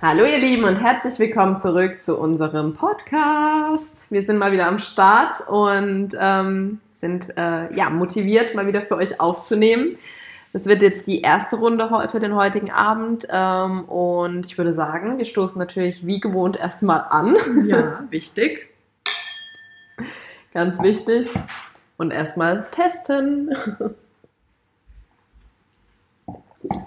Hallo ihr Lieben und herzlich willkommen zurück zu unserem Podcast. Wir sind mal wieder am Start und ähm, sind äh, ja motiviert, mal wieder für euch aufzunehmen. Es wird jetzt die erste Runde für den heutigen Abend ähm, und ich würde sagen, wir stoßen natürlich wie gewohnt erstmal an. Ja, wichtig. Ganz wichtig. Und erstmal testen.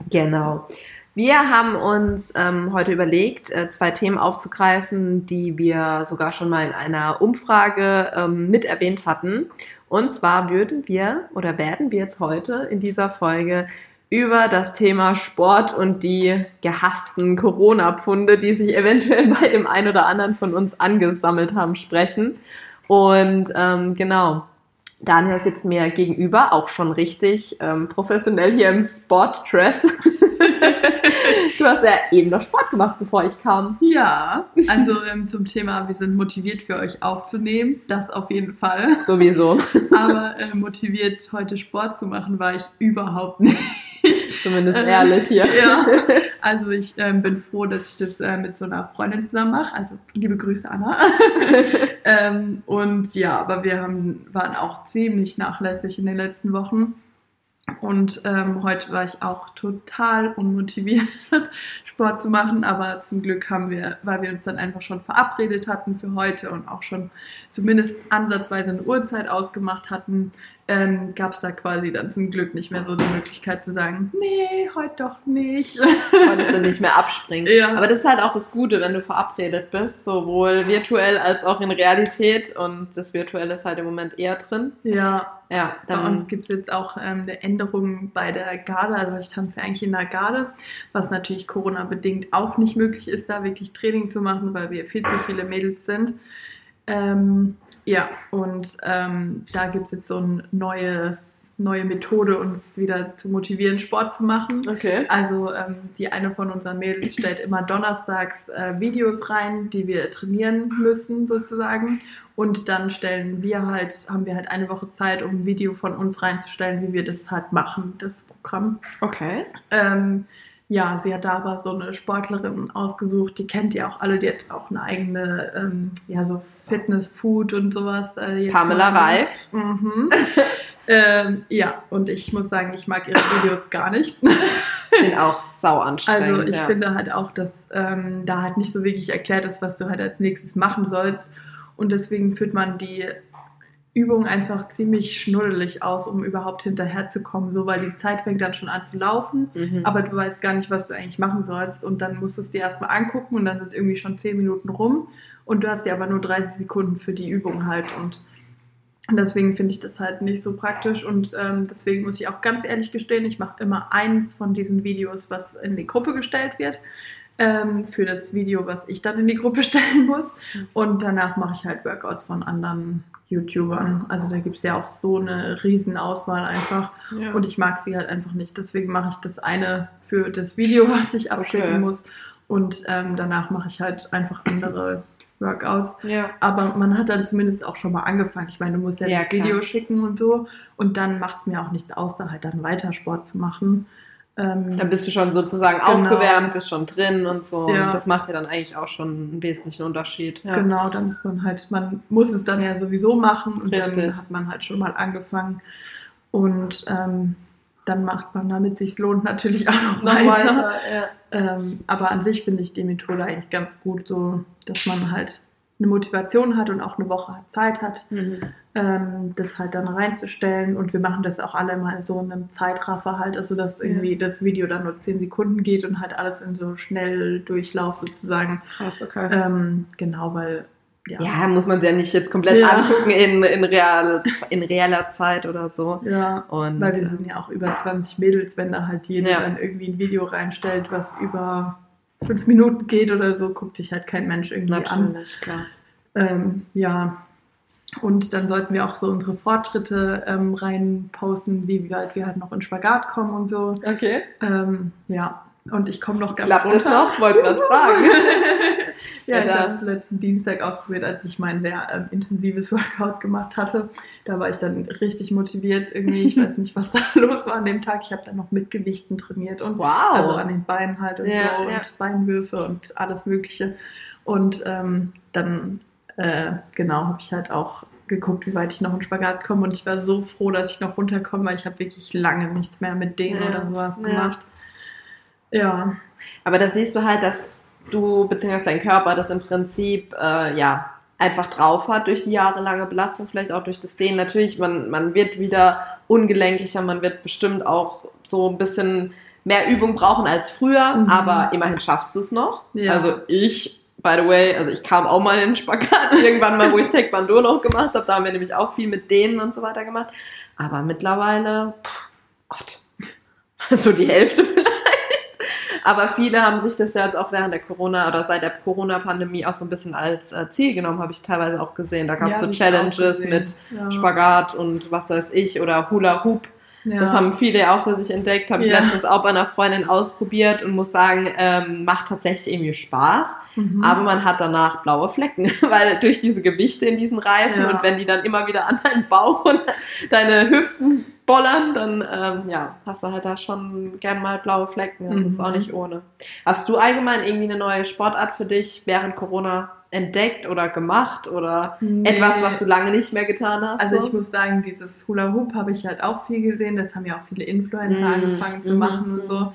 genau. Wir haben uns ähm, heute überlegt, äh, zwei Themen aufzugreifen, die wir sogar schon mal in einer Umfrage ähm, mit erwähnt hatten. Und zwar würden wir oder werden wir jetzt heute in dieser Folge über das Thema Sport und die gehassten Corona-Pfunde, die sich eventuell bei dem einen oder anderen von uns angesammelt haben, sprechen. Und ähm, genau, Daniel sitzt mir gegenüber, auch schon richtig ähm, professionell hier im Sport-Dress. du hast ja eben noch Sport gemacht, bevor ich kam. Ja, also ähm, zum Thema, wir sind motiviert für euch aufzunehmen, das auf jeden Fall. Sowieso. Aber äh, motiviert heute Sport zu machen war ich überhaupt nicht. Zumindest ähm, ehrlich hier. Ja, also ich ähm, bin froh, dass ich das äh, mit so einer Freundin zusammen mache. Also liebe Grüße, Anna. ähm, und ja, aber wir haben, waren auch ziemlich nachlässig in den letzten Wochen. Und ähm, heute war ich auch total unmotiviert, Sport zu machen, aber zum Glück haben wir, weil wir uns dann einfach schon verabredet hatten für heute und auch schon zumindest ansatzweise eine Uhrzeit ausgemacht hatten, ähm, gab es da quasi dann zum Glück nicht mehr so die Möglichkeit zu sagen, nee, heute doch nicht. Konntest du nicht mehr abspringen. Ja. Aber das ist halt auch das Gute, wenn du verabredet bist, sowohl virtuell als auch in Realität und das Virtuelle ist halt im Moment eher drin. Ja. Ja, dann bei uns gibt es jetzt auch ähm, eine Änderung bei der Garde, also ich tanze eigentlich in der Garde, was natürlich Corona-bedingt auch nicht möglich ist, da wirklich Training zu machen, weil wir viel zu viele Mädels sind. Ähm, ja, und ähm, da gibt es jetzt so eine neue Methode, uns wieder zu motivieren, Sport zu machen. Okay. Also ähm, die eine von unseren Mädels stellt immer donnerstags äh, Videos rein, die wir trainieren müssen sozusagen. Und dann stellen wir halt, haben wir halt eine Woche Zeit, um ein Video von uns reinzustellen, wie wir das halt machen, das Programm. Okay. Ähm, ja, sie hat da aber so eine Sportlerin ausgesucht, die kennt ihr auch alle, die hat auch eine eigene, ähm, ja, so Fitness, Food und sowas. Äh, Pamela Reif. Mhm. ähm, ja, und ich muss sagen, ich mag ihre Videos gar nicht. Sind auch sau anstrengend. Also ich ja. finde halt auch, dass ähm, da halt nicht so wirklich erklärt ist, was du halt als nächstes machen sollst. Und deswegen führt man die Übung einfach ziemlich schnuddelig aus, um überhaupt hinterherzukommen, so weil die Zeit fängt dann schon an zu laufen, mhm. aber du weißt gar nicht, was du eigentlich machen sollst. Und dann musst du es dir erstmal angucken und dann sind es irgendwie schon 10 Minuten rum. Und du hast dir aber nur 30 Sekunden für die Übung halt. Und deswegen finde ich das halt nicht so praktisch. Und ähm, deswegen muss ich auch ganz ehrlich gestehen, ich mache immer eins von diesen Videos, was in die Gruppe gestellt wird. Ähm, für das Video, was ich dann in die Gruppe stellen muss. Und danach mache ich halt Workouts von anderen YouTubern. Also da gibt es ja auch so eine Riesenauswahl einfach. Ja. Und ich mag sie halt einfach nicht. Deswegen mache ich das eine für das Video, was ich abschicken okay. muss. Und ähm, danach mache ich halt einfach andere Workouts. Ja. Aber man hat dann zumindest auch schon mal angefangen. Ich meine, du musst ja, ja das klar. Video schicken und so. Und dann macht es mir auch nichts aus, da halt dann weiter Sport zu machen. Ähm, dann bist du schon sozusagen genau. aufgewärmt, bist schon drin und so. Ja. Und das macht ja dann eigentlich auch schon einen wesentlichen Unterschied. Ja. Genau, dann ist man halt, man muss es dann ja sowieso machen und Richtig. dann hat man halt schon mal angefangen. Und ähm, dann macht man, damit sich lohnt, natürlich auch noch, noch weiter. weiter ja. ähm, aber an sich finde ich die Methode eigentlich ganz gut, so dass man halt eine Motivation hat und auch eine Woche Zeit hat, mhm. ähm, das halt dann reinzustellen. Und wir machen das auch alle mal so in einem Zeitraffer halt, also dass irgendwie ja. das Video dann nur 10 Sekunden geht und halt alles in so schnell Durchlauf sozusagen. Krass, okay. Ähm, genau, weil ja. ja. muss man sich ja nicht jetzt komplett ja. angucken in, in, real, in realer Zeit oder so. Ja, und, weil wir sind ja auch über 20 Mädels, wenn da halt jeder ja. dann irgendwie ein Video reinstellt, was über fünf Minuten geht oder so, guckt sich halt kein Mensch irgendwie Natürlich, an. Klar. Ähm, ja, und dann sollten wir auch so unsere Fortschritte ähm, rein posten, wie weit wir halt noch in Spagat kommen und so. Okay. Ähm, ja, Und ich komme noch ganz Klappt das runter. noch? Wollte gerade fragen. ja, Ja, ich habe es letzten Dienstag ausprobiert, als ich mein sehr ähm, intensives Workout gemacht hatte. Da war ich dann richtig motiviert irgendwie. Ich weiß nicht, was da los war an dem Tag. Ich habe dann noch mit Gewichten trainiert und Wow. also an den Beinen halt und Ja, so ja. und Beinwürfe und alles Mögliche. Und ähm, dann, äh, genau, habe ich halt auch geguckt, wie weit ich noch in Spagat komme. Und ich war so froh, dass ich noch runterkomme, weil ich habe wirklich lange nichts mehr mit denen Ja, oder sowas ja. gemacht. Ja, Aber da siehst du halt, dass du, beziehungsweise dein Körper das im Prinzip, äh, ja, einfach drauf hat durch die jahrelange Belastung, vielleicht auch durch das Dehnen. Natürlich, man, man wird wieder ungelenklicher, man wird bestimmt auch so ein bisschen mehr Übung brauchen als früher, Mhm. aber immerhin schaffst du es noch. Ja. Also ich, by the way, also ich kam auch mal in den Spagat irgendwann mal, wo ich Taekwondo noch gemacht habe, da haben wir nämlich auch viel mit Dehnen und so weiter gemacht. Aber mittlerweile, pff, Gott, so die Hälfte vielleicht. Aber viele haben sich das ja jetzt auch während der Corona oder seit der Corona-Pandemie auch so ein bisschen als äh, Ziel genommen, habe ich teilweise auch gesehen. Da gab es Ja, so Challenges mit ja. Spagat und was weiß ich oder Hula Hoop. Ja. Das haben viele auch für sich entdeckt, habe ich Ja. letztens auch bei einer Freundin ausprobiert und muss sagen, ähm, macht tatsächlich irgendwie Spaß. Mhm. Aber man hat danach blaue Flecken, weil durch diese Gewichte in diesen Reifen Ja. und wenn die dann immer wieder an deinen Bauch und deine Hüften bollern, dann ähm, ja, hast du halt da schon gern mal blaue Flecken. Das Mhm. ist auch nicht ohne. Hast du allgemein irgendwie eine neue Sportart für dich während Corona entdeckt oder gemacht oder Nee. etwas, was du lange nicht mehr getan hast? Also so? ich muss sagen, dieses Hula Hoop habe ich halt auch viel gesehen. Das haben ja auch viele Influencer Mhm. angefangen zu Mhm. machen und so.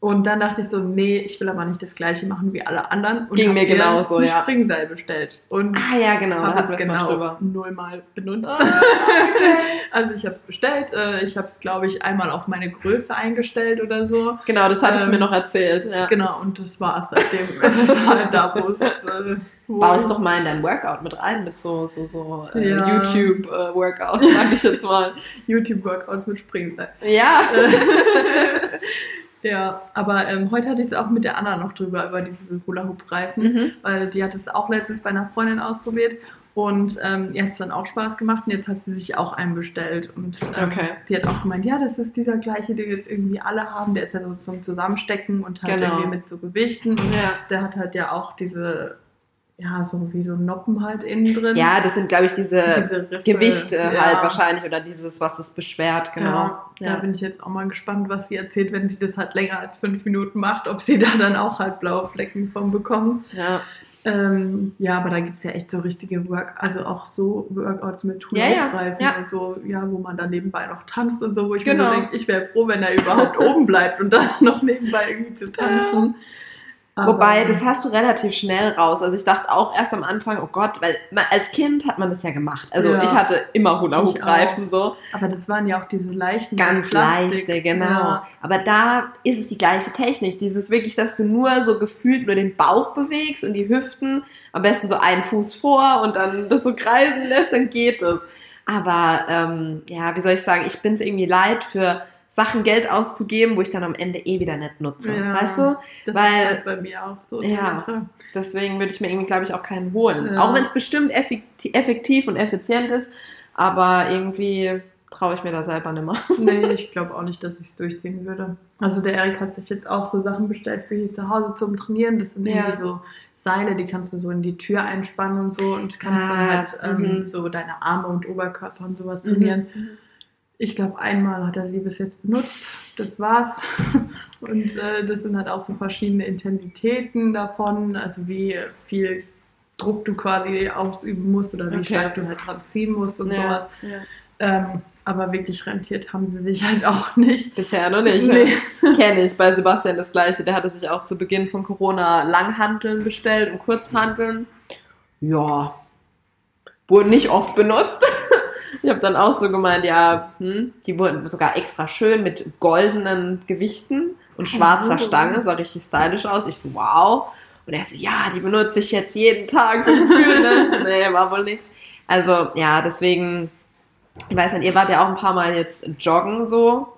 Und dann dachte ich so, nee, ich will aber nicht das gleiche machen wie alle anderen. Und Ging mir genauso, ein ja. Springseil bestellt. Und ah ja, genau, da habe hatten es wir es genau nullmal benutzt. Ah, okay. Also ich habe es bestellt. äh, Ich habe es, glaube ich, einmal auf meine Größe eingestellt oder so. Genau, das hattest du Ähm, mir noch erzählt. Ja. Genau, und das war es seitdem. Es ist halt da, wo es... Äh, wo Baust ich- doch mal in dein Workout mit rein, mit so, so, so äh, Ja. YouTube-Workouts, sag ich jetzt mal. YouTube-Workouts mit Springseil. Ja. Ja, aber ähm, heute hatte ich es auch mit der Anna noch drüber, über diese Hula-Hoop-Reifen, Mhm. weil die hat es auch letztens bei einer Freundin ausprobiert und ähm, ihr hat es dann auch Spaß gemacht und jetzt hat sie sich auch einen bestellt und ähm, Okay. sie hat auch gemeint, ja, das ist dieser gleiche, den jetzt irgendwie alle haben, der ist ja so zum Zusammenstecken und halt Genau. irgendwie mit so Gewichten und Ja. der hat halt ja auch diese, ja, so wie so Noppen halt innen drin. ja, das sind, glaube ich, diese, diese Riffe, Gewichte ja. halt wahrscheinlich oder dieses, was es beschwert, genau. Ja, da bin ich jetzt auch mal gespannt, was sie erzählt, wenn sie das halt länger als fünf Minuten macht, ob sie da dann auch halt blaue Flecken von bekommt. ja. Ähm, ja, aber da gibt es ja echt so richtige Work, also auch so Workouts mit Ja, ja, ja. und so, ja, wo man dann nebenbei noch tanzt und so, wo ich Genau. mir so denke, ich wäre froh, wenn er überhaupt oben bleibt und dann noch nebenbei irgendwie zu tanzen. Wobei, Aber- das hast du relativ schnell raus. Also ich dachte auch erst am Anfang, oh Gott, weil als Kind hat man das ja gemacht. Also Ja. ich hatte immer Ich Hula-Hoop-Reifen so. aber das waren ja auch diese leichten Ganz Plastik. leichte, genau. Ja. Aber da ist es die gleiche Technik. Dieses wirklich, dass du nur so gefühlt nur den Bauch bewegst und die Hüften, am besten so einen Fuß vor und dann das so kreisen lässt, dann geht es. Aber ähm, ja, wie soll ich sagen, ich bin es irgendwie leid, für Sachen Geld auszugeben, wo ich dann am Ende eh wieder nicht nutze. Ja. Weißt du? Das Weil- ist halt bei mir auch so. Ja. Sache. Deswegen würde ich mir irgendwie, glaube ich, auch keinen holen. Ja. Auch wenn es bestimmt effekti- effektiv und effizient ist, aber irgendwie traue ich mir da selber nicht mehr. Nee, ich glaube auch nicht, dass ich es durchziehen würde. Also der Erik hat sich jetzt auch so Sachen bestellt für hier zu Hause zum Trainieren. Das sind Ja. irgendwie so Seile, die kannst du so in die Tür einspannen und so und kannst Ah, dann halt ähm, mhm. so deine Arme und Oberkörper und sowas trainieren. Ich glaube, einmal hat er sie bis jetzt benutzt. Das war's. Und äh, das sind halt auch so verschiedene Intensitäten davon, also wie viel Druck du quasi ausüben musst oder wie Okay. stark du halt dran ziehen musst und sowas. Ja. Ja. Ähm, aber wirklich rentiert haben sie sich halt auch nicht. Bisher noch nicht. Nee. Kenne ich bei Sebastian das gleiche. Der hatte sich auch zu Beginn von Corona Langhanteln bestellt und Kurzhanteln. Ja. Wurden nicht oft benutzt. Ich habe dann auch so gemeint, ja, hm, die wurden sogar extra schön mit goldenen Gewichten und schwarzer Oh. Stange, sah richtig stylisch aus. Ich so, wow. Und er so, ja, die benutze ich jetzt jeden Tag so gefühlt, ne? Nee, war wohl nichts. Also, ja, deswegen, ich weiß nicht, ihr wart ja auch ein paar Mal jetzt joggen so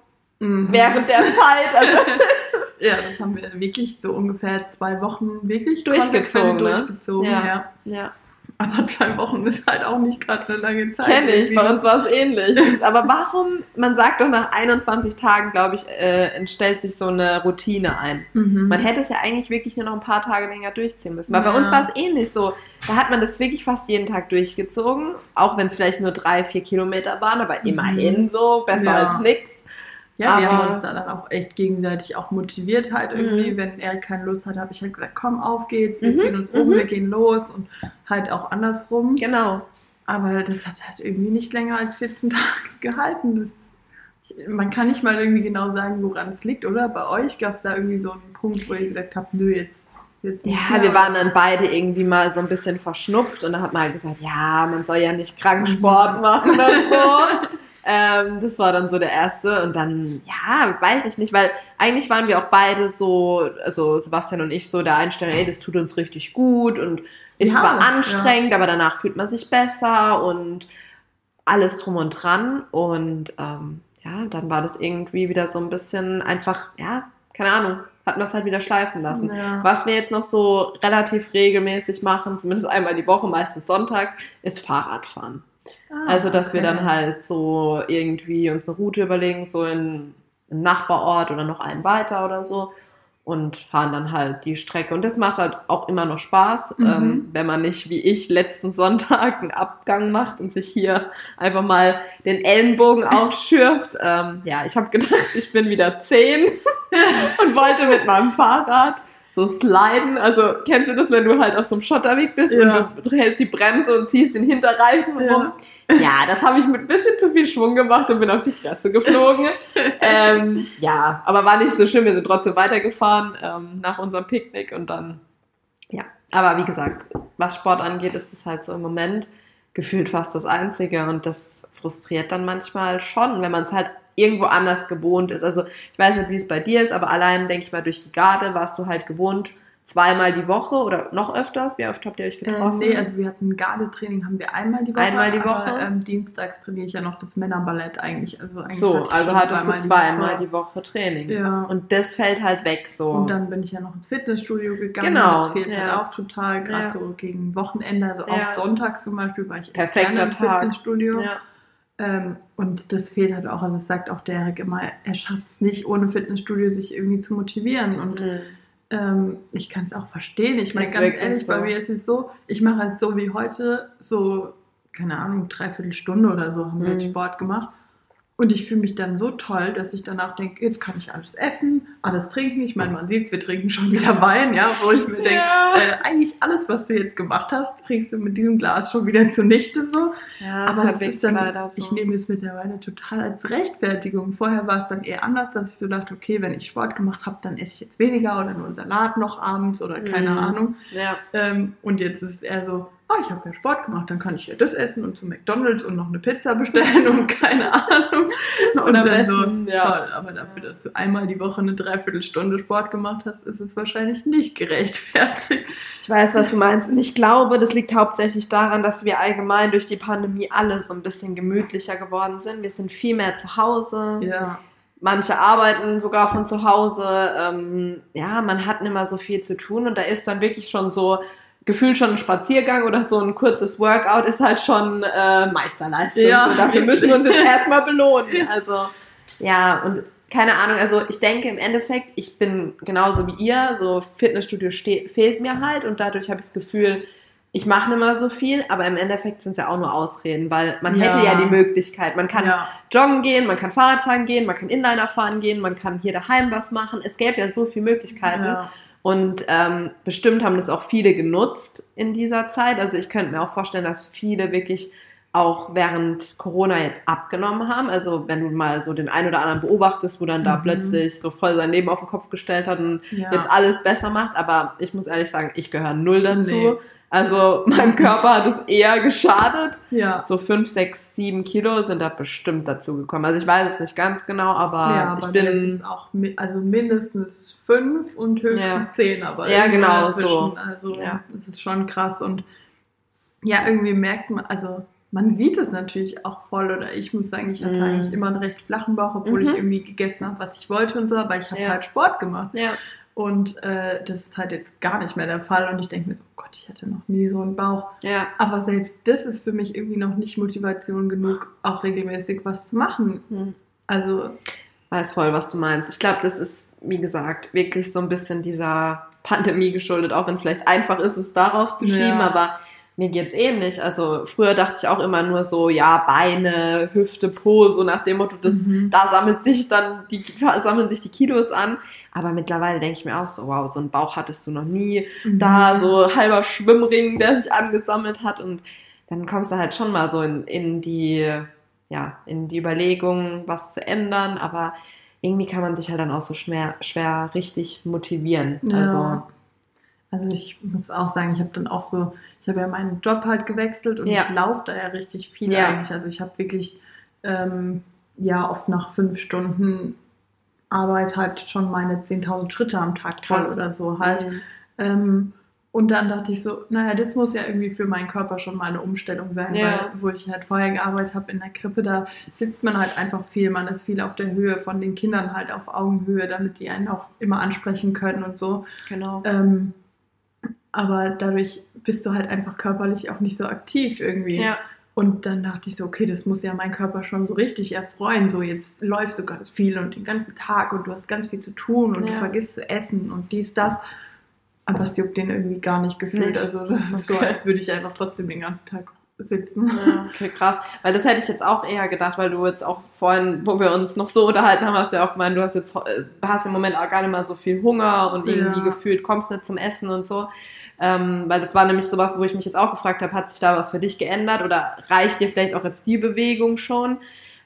Mhm. während der Zeit. Also, Ja, das haben wir wirklich so ungefähr zwei Wochen wirklich Durchgezogen, ne? durchgezogen. Ja. Ja. ja. Aber zwei Wochen ist halt auch nicht gerade eine lange Zeit. Kenne ich, bei uns war es ähnlich. Aber warum, man sagt doch nach 21 Tagen, glaube ich, äh, entstellt sich so eine Routine ein. Mhm. Man hätte es ja eigentlich wirklich nur noch ein paar Tage länger durchziehen müssen. Weil bei Ja. uns war es ähnlich so. Da hat man das wirklich fast jeden Tag durchgezogen, auch wenn es vielleicht nur drei, vier Kilometer waren, aber Mhm. immerhin so, besser Ja. als nichts. Ja, wir Aber- haben uns da dann auch echt gegenseitig auch motiviert halt irgendwie. Mhm. Wenn er keine Lust hat, habe ich halt gesagt, komm, auf geht's, wir Mhm, ziehen uns um, mhm. wir gehen los und halt auch andersrum. Genau. Aber das hat halt irgendwie nicht länger als 14 Tage gehalten. Das, man kann nicht mal irgendwie genau sagen, woran es liegt, oder? Bei euch gab es da irgendwie so einen Punkt, wo ihr gesagt habt, nö, jetzt, Ja, mehr. wir waren dann beide irgendwie mal so ein bisschen verschnupft und da hat man halt gesagt, ja, man soll ja nicht krank Sport machen und so. ähm, das war dann so der erste und dann, ja, weiß ich nicht, weil eigentlich waren wir auch beide so, also Sebastian und ich so der Einstellung, ey, das tut uns richtig gut und ist Ja, zwar ja. anstrengend, aber danach fühlt man sich besser und alles drum und dran und ähm, ja, dann war das irgendwie wieder so ein bisschen einfach, ja, keine Ahnung, hat man es halt wieder schleifen lassen. Ja. Was wir jetzt noch so relativ regelmäßig machen, zumindest einmal die Woche, meistens Sonntag, ist Fahrradfahren. Ah, Also, dass wir okay. dann halt so irgendwie uns eine Route überlegen, so in einen Nachbarort oder noch einen weiter oder so und fahren dann halt die Strecke. Und das macht halt auch immer noch Spaß, Mhm. ähm, wenn man nicht wie ich letzten Sonntag einen Abgang macht und sich hier einfach mal den Ellenbogen aufschürft. Ähm, ja, ich habe gedacht, ich bin wieder zehn und wollte mit meinem Fahrrad so sliden. Also kennst du das, wenn du halt auf so einem Schotterweg bist Ja. und du hältst die Bremse und ziehst den Hinterreifen Ja. rum? Ja, das habe ich mit ein bisschen zu viel Schwung gemacht und bin auf die Fresse geflogen. ähm, ja, aber war nicht so schlimm. Wir sind trotzdem weitergefahren ähm, nach unserem Picknick und dann, ja. Aber wie gesagt, was Sport angeht, ist es halt so im Moment gefühlt fast das Einzige und das frustriert dann manchmal schon, wenn man es halt irgendwo anders gewohnt ist. Also ich weiß nicht, wie es bei dir ist, aber allein, denke ich mal, durch die Garde warst du halt gewohnt, zweimal die Woche oder noch öfters. Wie oft habt ihr euch Äh, getroffen? nee, also wir hatten Gardetraining, haben wir einmal die Woche. Einmal die Aber, Woche? ähm, dienstags trainiere ich ja noch das Männerballett eigentlich. Also eigentlich so, ich also hattest du die zweimal Woche. die Woche Training. Ja. Und das fällt halt weg so. Und dann bin ich ja noch ins Fitnessstudio gegangen. Genau, Das fehlt ja. halt auch total, gerade Ja. so gegen Wochenende. Also Ja. auch Sonntag zum Beispiel war ich Perfekter gerne im Tag. Fitnessstudio. ja. Ähm, und das fehlt halt auch. Also das sagt auch der Erik immer, er schafft es nicht, ohne Fitnessstudio sich irgendwie zu motivieren. Und Mhm. Ähm, ich kann es auch verstehen. Ich meine, ganz ehrlich, so. bei mir ist es so, ich mache halt so wie heute, so, keine Ahnung, dreiviertel Stunde oder so haben wir halt Mhm. Sport gemacht. Und ich fühle mich dann so toll, dass ich danach denke, jetzt kann ich alles essen, alles trinken. Ich meine, man sieht wir trinken schon wieder Wein, ja, wo ich mir denke, Ja. äh, eigentlich alles, was du jetzt gemacht hast, trinkst du mit diesem Glas schon wieder zunichte so. Ja, Aber ist halt das ist dann, so. ich nehme das mittlerweile total als Rechtfertigung. Vorher war es dann eher anders, dass ich so dachte, okay, wenn ich Sport gemacht habe, dann esse ich jetzt weniger oder nur einen Salat noch abends oder keine Mhm. Ahnung. ja. Ähm, und jetzt ist es eher so, ah, ich habe ja Sport gemacht, dann kann ich ja das essen und zu McDonalds und noch eine Pizza bestellen und keine Ahnung. Und am dann so, besten, ja. toll, aber dafür, dass du einmal die Woche eine Dreiviertelstunde Sport gemacht hast, ist es wahrscheinlich nicht gerechtfertigt. Ich weiß, was du meinst. Und ich glaube, das liegt hauptsächlich daran, dass wir allgemein durch die Pandemie alle so ein bisschen gemütlicher geworden sind. Wir sind viel mehr zu Hause. Ja. Manche arbeiten sogar von zu Hause. Ähm, ja, man hat nicht mehr so viel zu tun und da ist dann wirklich schon so gefühlt schon ein Spaziergang oder so ein kurzes Workout ist halt schon äh, Meisterleistung. Ja, so, dafür wirklich. müssen wir uns jetzt erstmal belohnen. Ja. Also ja, und keine Ahnung, also ich denke im Endeffekt, ich bin genauso wie ihr, so Fitnessstudio steht, fehlt mir halt und dadurch habe ich das Gefühl, ich mache nicht mehr so viel, aber im Endeffekt sind es ja auch nur Ausreden, weil man Ja. hätte ja die Möglichkeit, man kann ja. joggen gehen, man kann Fahrrad fahren gehen, man kann Inliner fahren gehen, man kann hier daheim was machen. Es gäbe ja so viele Möglichkeiten. Ja. Und ähm, bestimmt haben das auch viele genutzt in dieser Zeit. Also ich könnte mir auch vorstellen, dass viele wirklich auch während Corona jetzt abgenommen haben. Also wenn du mal so den einen oder anderen beobachtest, wo dann da Mhm. plötzlich so voll sein Leben auf den Kopf gestellt hat und Ja. jetzt alles besser macht. Aber ich muss ehrlich sagen, ich gehöre null dazu. Nee. Also meinem Körper hat es eher geschadet. ja. So fünf, sechs, sieben Kilo sind da bestimmt dazu gekommen. Also ich weiß es nicht ganz genau, aber ja, ich bin es auch also mindestens fünf und höchstens Ja. zehn, aber Ja, genau, dazwischen. so. Also Ja. es ist schon krass und ja, irgendwie merkt man, also man sieht es natürlich auch voll oder ich muss sagen, ich hatte Mhm. eigentlich immer einen recht flachen Bauch, obwohl Mhm. ich irgendwie gegessen habe, was ich wollte und so, aber ich habe halt Sport gemacht ja, Und äh, das ist halt jetzt gar nicht mehr der Fall. Und ich denke mir so, oh Gott, ich hatte noch nie so einen Bauch. Ja. Aber selbst das ist für mich irgendwie noch nicht Motivation genug, auch regelmäßig was zu machen. Hm. Also, Weiß voll, was du meinst. Ich glaube, das ist, wie gesagt, wirklich so ein bisschen dieser Pandemie geschuldet, auch wenn es vielleicht einfach ist, es darauf zu schieben, Ja. aber mir geht's ähnlich. Also früher dachte ich auch immer nur so, ja, Beine, Hüfte, Po, so nach dem Motto, das, Mhm. da sammelt sich dann die, sammeln sich die Kilos an. Aber mittlerweile denke ich mir auch so, wow, so einen Bauch hattest du noch nie. Da Mhm. so halber Schwimmring, der sich angesammelt hat und dann kommst du halt schon mal so in, in die, ja, in die Überlegung, was zu ändern, aber irgendwie kann man sich halt dann auch so schwer, schwer richtig motivieren. Ja. Also, Also ich muss auch sagen, ich habe dann auch so, ich habe ja meinen Job halt gewechselt und Ja. ich laufe da ja richtig viel Ja. eigentlich. Also ich habe wirklich ähm, ja oft nach fünf Stunden Arbeit halt schon meine 10.000 Schritte am Tag voll oder so halt. Mhm. Ähm, und dann dachte ich so, naja, das muss ja irgendwie für meinen Körper schon mal eine Umstellung sein, Ja. weil wo ich halt vorher gearbeitet habe in der Krippe, da sitzt man halt einfach viel, man ist viel auf der Höhe von den Kindern halt auf Augenhöhe, damit die einen auch immer ansprechen können und so. genau. Ähm, aber dadurch bist du halt einfach körperlich auch nicht so aktiv irgendwie. Ja, Und dann dachte ich so, okay, das muss ja mein Körper schon so richtig erfreuen. So, jetzt läufst du ganz viel und den ganzen Tag und du hast ganz viel zu tun und Ja. du vergisst zu essen und dies, das. Aber es juckt den irgendwie gar nicht gefühlt. Also das ist so, Okay. als würde ich einfach trotzdem den ganzen Tag sitzen. Ja, okay, krass. Weil das hätte ich jetzt auch eher gedacht, weil du jetzt auch vorhin, wo wir uns noch so unterhalten haben, hast du ja auch gemeint, du hast jetzt äh, hast im Moment auch gar nicht mal so viel Hunger und irgendwie Ja. gefühlt kommst nicht zum Essen und so. Ähm, weil das war nämlich sowas, wo ich mich jetzt auch gefragt habe, hat sich da was für dich geändert oder reicht dir vielleicht auch jetzt die Bewegung schon?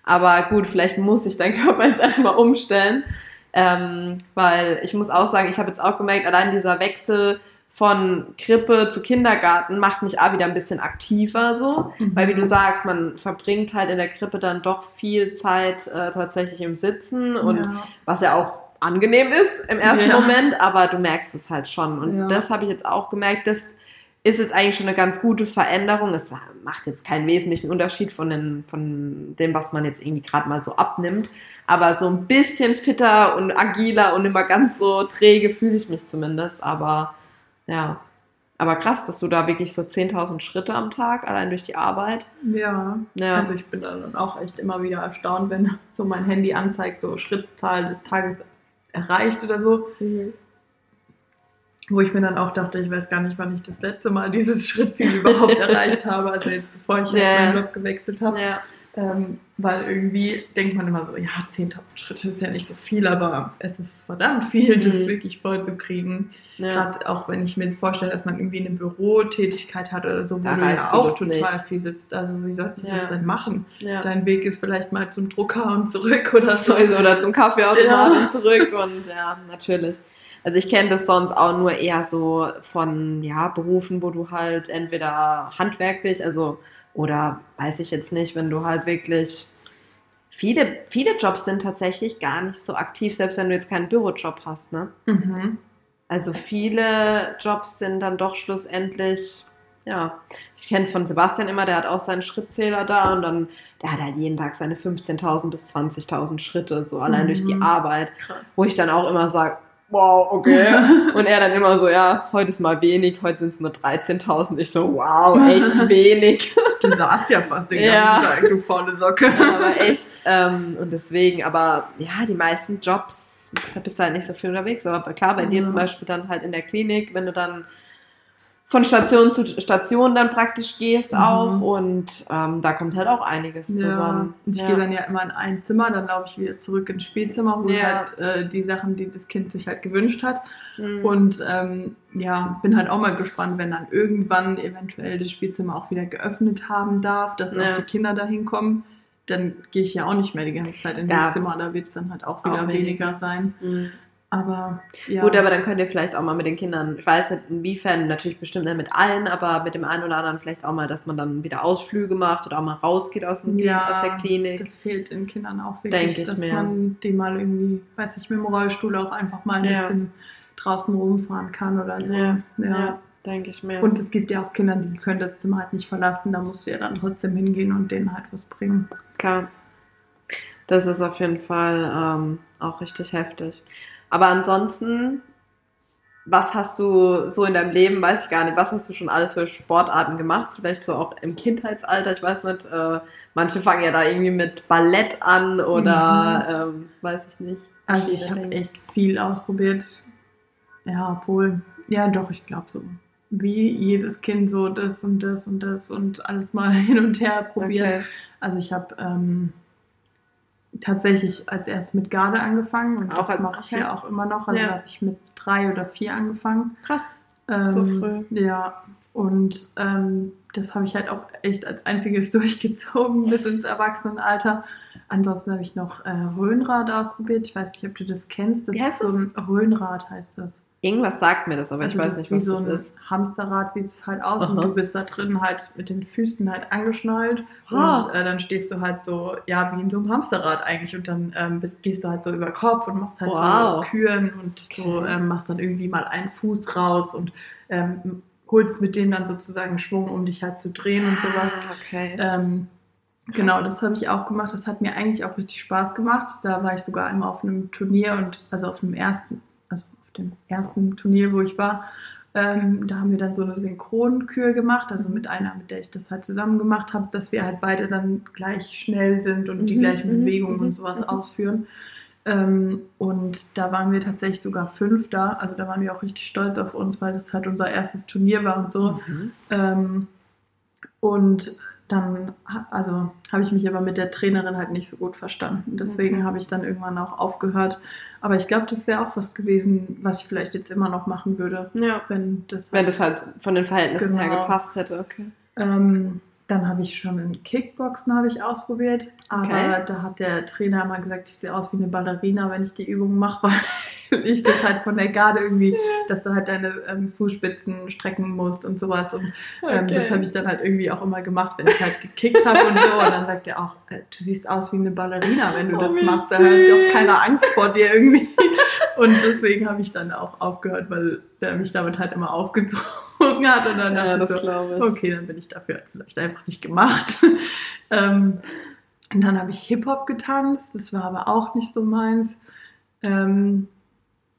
Aber gut, vielleicht muss sich dein Körper jetzt erstmal umstellen. Ähm, weil ich muss auch sagen, ich habe jetzt auch gemerkt, allein dieser Wechsel von Krippe zu Kindergarten macht mich auch wieder ein bisschen aktiver so. Weil wie du sagst, man verbringt halt in der Krippe dann doch viel Zeit äh, tatsächlich im Sitzen und ja. was ja auch angenehm ist im ersten Ja. Moment, aber du merkst es halt schon. Und Ja. das habe ich jetzt auch gemerkt, das ist jetzt eigentlich schon eine ganz gute Veränderung. Es macht jetzt keinen wesentlichen Unterschied von, den, von dem, was man jetzt irgendwie gerade mal so abnimmt. Aber so ein bisschen fitter und agiler und immer ganz so träge fühle ich mich zumindest. Aber ja, aber krass, dass du da wirklich so 10.000 Schritte am Tag allein durch die Arbeit. Ja. Ja. Also ich bin dann auch echt immer wieder erstaunt, wenn so mein Handy anzeigt, so Schrittzahl des Tages erreicht oder so. Wo ich mir dann auch dachte, ich weiß gar nicht, wann ich das letzte Mal dieses Schrittziel überhaupt erreicht habe, also jetzt bevor ich Ja. meinen Job gewechselt habe. ja. Ähm, weil irgendwie denkt man immer so, ja, 10.000 Schritte ist ja nicht so viel, aber es ist verdammt viel, das Mhm. wirklich voll zu kriegen. ja. Gerade auch wenn ich mir jetzt vorstelle, dass man irgendwie eine Bürotätigkeit hat oder so, wo Da du ja auch total nicht. viel sitzt. Also wie sollst du Ja. das denn machen? ja. Dein Weg ist vielleicht mal zum Drucker und zurück oder so. Oder zum Kaffeeautomaten zurück und ja, natürlich. Also ich kenne das sonst auch nur eher so von ja, Berufen, wo du halt entweder handwerklich, also oder weiß ich jetzt nicht, wenn du halt wirklich viele, viele Jobs sind tatsächlich gar nicht so aktiv, selbst wenn du jetzt keinen Bürojob hast, ne? Mhm. Also viele Jobs sind dann doch schlussendlich, ja, ich kenne es von Sebastian immer, der hat auch seinen Schrittzähler da und dann, der hat halt jeden Tag seine 15.000 bis 20.000 Schritte, so allein Mhm. durch die Arbeit, Krass. wo ich dann auch immer sage, wow, okay. Und er dann immer so, ja, heute ist mal wenig, heute sind es nur 13.000. Ich so, wow, echt wenig. Du saßt ja fast den Ja. ganzen Tag, du faule Socke. Ja, aber echt. Ähm, und deswegen, aber ja, die meisten Jobs, da bist du halt nicht so viel unterwegs. Aber klar, bei dir Ja. zum Beispiel dann halt in der Klinik, wenn du dann von Station zu Station dann praktisch gehst Mhm. auch und ähm, da kommt halt auch einiges Ja, zusammen. ich ja. gehe dann ja immer in ein Zimmer, dann laufe ich wieder zurück ins Spielzimmer, wo Ja. halt äh, die Sachen, die das Kind sich halt gewünscht hat. Mhm. Und ähm, ja, bin halt auch mal gespannt, wenn dann irgendwann eventuell das Spielzimmer auch wieder geöffnet haben darf, dass auch die Kinder da hinkommen. Dann gehe ich ja auch nicht mehr die ganze Zeit in das Zimmer, da wird es dann halt auch wieder Auch weniger weniger. sein. Mhm. Aber ja. Gut, aber dann könnt ihr vielleicht auch mal mit den Kindern, ich weiß nicht inwiefern, natürlich bestimmt nicht mit allen, aber mit dem einen oder anderen vielleicht auch mal, dass man dann wieder Ausflüge macht oder auch mal rausgeht aus, dem, Ja, aus der Klinik. das fehlt in Kindern auch wirklich, ich dass mir. man die mal irgendwie, weiß ich, mit dem Rollstuhl auch einfach mal ein Ja. bisschen draußen rumfahren kann oder so. Ja, Ja. ja, denke ich mir. Und es gibt ja auch Kinder, die können das Zimmer halt nicht verlassen, da musst du ja dann trotzdem hingehen und denen halt was bringen. Klar. Das ist auf jeden Fall ähm, auch richtig heftig. Aber ansonsten was hast du so in deinem Leben, weiß ich gar nicht, was hast du schon alles für Sportarten gemacht? Vielleicht so auch im Kindheitsalter, ich weiß nicht, äh, manche fangen ja da irgendwie mit Ballett an oder ähm, weiß ich nicht. Also ich habe echt viel ausprobiert. Ja, obwohl, ja doch, ich glaube so. Wie jedes Kind so das und das und das und alles mal hin und her probiert. Okay. Also ich habe ähm, tatsächlich als erstes mit Garde angefangen und Auch das mache ich ja auch immer noch. Also Ja. da habe ich mit drei oder vier angefangen. Krass. Ähm, So früh. Ja, und ähm, das habe ich halt auch echt als einziges durchgezogen bis ins Erwachsenenalter. Ansonsten habe ich noch äh, Röhnrad ausprobiert. Ich weiß nicht, ob du das kennst. Das Wie heißt ist so ein Röhnrad heißt das. Irgendwas sagt mir das, aber ich Also weiß das nicht, ist was wie so das ein ist. Hamsterrad sieht es halt aus Aha. und du bist da drin halt mit den Füßen halt angeschnallt Ah. und äh, dann stehst du halt so, ja, wie in so einem Hamsterrad eigentlich und dann ähm, bist, gehst du halt so über Kopf und machst halt Wow. so Küren und so Okay. ähm, machst dann irgendwie mal einen Fuß raus und ähm, holst mit dem dann sozusagen Schwung, um dich halt zu drehen und sowas. Ah, okay. Ähm, genau, das habe ich auch gemacht. Das hat mir eigentlich auch richtig Spaß gemacht. Da war ich sogar einmal auf einem Turnier und also auf dem ersten, also dem ersten Turnier, wo ich war, ähm, da haben wir dann so eine Synchronkür gemacht, also mit einer, mit der ich das halt zusammen gemacht habe, dass wir halt beide dann gleich schnell sind und die Mhm, gleichen mhm, Bewegungen mhm, und sowas ausführen. Ähm, und da waren wir tatsächlich sogar Fünfter. Also da waren wir auch richtig stolz auf uns, weil das halt unser erstes Turnier war und so. Mhm. Ähm, und dann, also habe ich mich aber mit der Trainerin halt nicht so gut verstanden. Deswegen Okay. habe ich dann irgendwann auch aufgehört. Aber ich glaube, das wäre auch was gewesen, was ich vielleicht jetzt immer noch machen würde, Ja. wenn das. Wenn das halt von den Verhältnissen her Genau. gepasst hätte, okay. Ähm, dann habe ich schon Kickboxen habe ich ausprobiert, aber Okay. da hat der Trainer immer gesagt, ich sehe aus wie eine Ballerina, wenn ich die Übung mache, weil ich das halt von der Garde irgendwie, dass du halt deine ähm, Fußspitzen strecken musst und sowas und ähm, das habe ich dann halt irgendwie auch immer gemacht, wenn ich halt gekickt habe und so. Und dann sagt er auch, äh, du siehst aus wie eine Ballerina, wenn du Oh, das machst. Da hat süß. keiner Angst vor dir irgendwie. Und deswegen habe ich dann auch aufgehört, weil der mich damit halt immer aufgezogen hat. Und dann dachte ja, ich das so, ich. okay, dann bin ich dafür halt vielleicht einfach nicht gemacht. ähm, und dann habe ich Hip-Hop getanzt. Das war aber auch nicht so meins. Ähm,